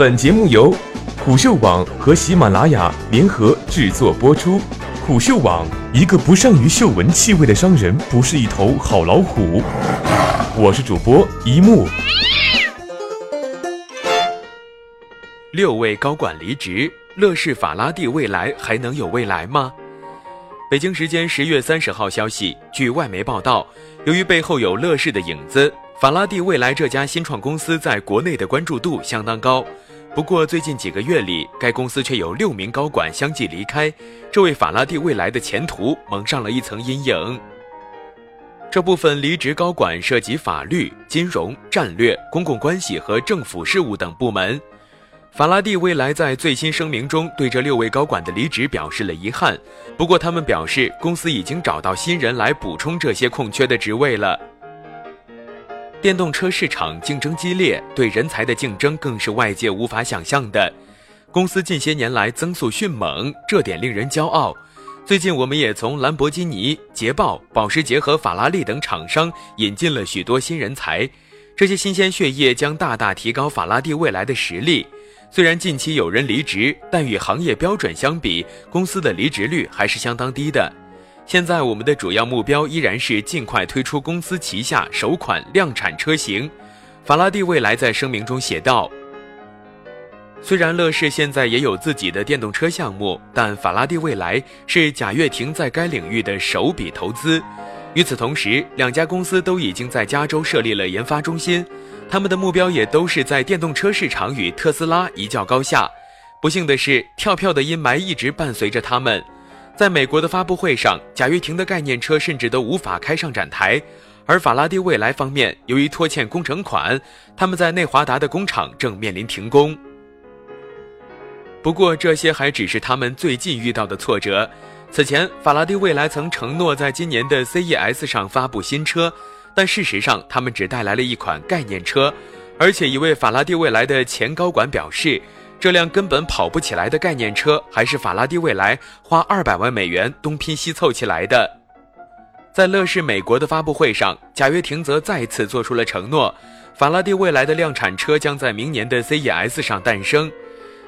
本节目由虎嗅网和喜马拉雅联合制作播出。虎嗅网：一个不善于嗅闻气味的商人不是一头好老虎。我是主播一木。六位高管离职，乐视法拉第未来还能有未来吗？北京时间十月三十号消息，据外媒报道，由于背后有乐视的影子，法拉第未来这家新创公司在国内的关注度相当高。不过，最近几个月里，该公司却有六名高管相继离开，这为法拉第未来的前途蒙上了一层阴影。这部分离职高管涉及法律、金融、战略、公共关系和政府事务等部门。法拉第未来在最新声明中对这六位高管的离职表示了遗憾，不过他们表示公司已经找到新人来补充这些空缺的职位了。电动车市场竞争激烈，对人才的竞争更是外界无法想象的。公司近些年来增速迅猛，这点令人骄傲。最近我们也从兰博基尼、捷豹、保时捷和法拉利等厂商引进了许多新人才，这些新鲜血液将大大提高法拉第未来的实力。虽然近期有人离职，但与行业标准相比，公司的离职率还是相当低的。现在我们的主要目标依然是尽快推出公司旗下首款量产车型。法拉第未来在声明中写道：“虽然乐视现在也有自己的电动车项目，但法拉第未来是贾跃亭在该领域的首笔投资。与此同时，两家公司都已经在加州设立了研发中心。”他们的目标也都是在电动车市场与特斯拉一较高下。不幸的是，跳票的阴霾一直伴随着他们。在美国的发布会上，贾跃亭的概念车甚至都无法开上展台。而法拉第未来方面，由于拖欠工程款，他们在内华达的工厂正面临停工。不过，这些还只是他们最近遇到的挫折。此前，法拉第未来曾承诺在今年的 CES 上发布新车。但事实上，他们只带来了一款概念车，而且一位法拉第未来的前高管表示，这辆根本跑不起来的概念车还是法拉第未来花二百万美元东拼西凑起来的。在乐视美国的发布会上，贾跃亭则再次做出了承诺，法拉第未来的量产车将在明年的 CES 上诞生。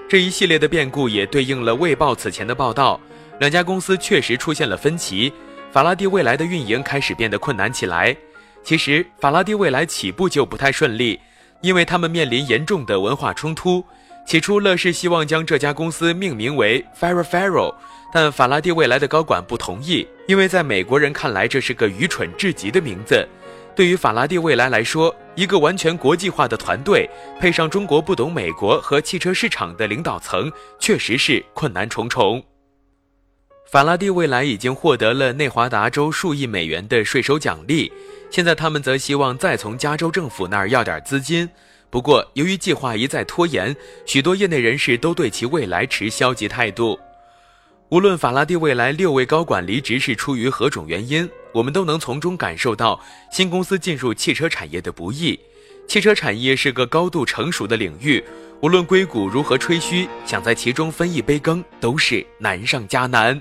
这一系列的变故也对应了《卫报》此前的报道，两家公司确实出现了分歧，法拉第未来的运营开始变得困难起来。其实，法拉第未来起步就不太顺利，因为他们面临严重的文化冲突。起初，乐视希望将这家公司命名为 Ferrari，但法拉第未来的高管不同意，因为在美国人看来这是个愚蠢至极的名字。对于法拉第未来来说，一个完全国际化的团队，配上中国不懂美国和汽车市场的领导层，确实是困难重重。法拉第未来已经获得了内华达州数亿美元的税收奖励。现在他们则希望再从加州政府那儿要点资金，不过由于计划一再拖延，许多业内人士都对其未来持消极态度。无论法拉第未来六位高管离职是出于何种原因，我们都能从中感受到新公司进入汽车产业的不易。汽车产业是个高度成熟的领域，无论硅谷如何吹嘘，想在其中分一杯羹都是难上加难。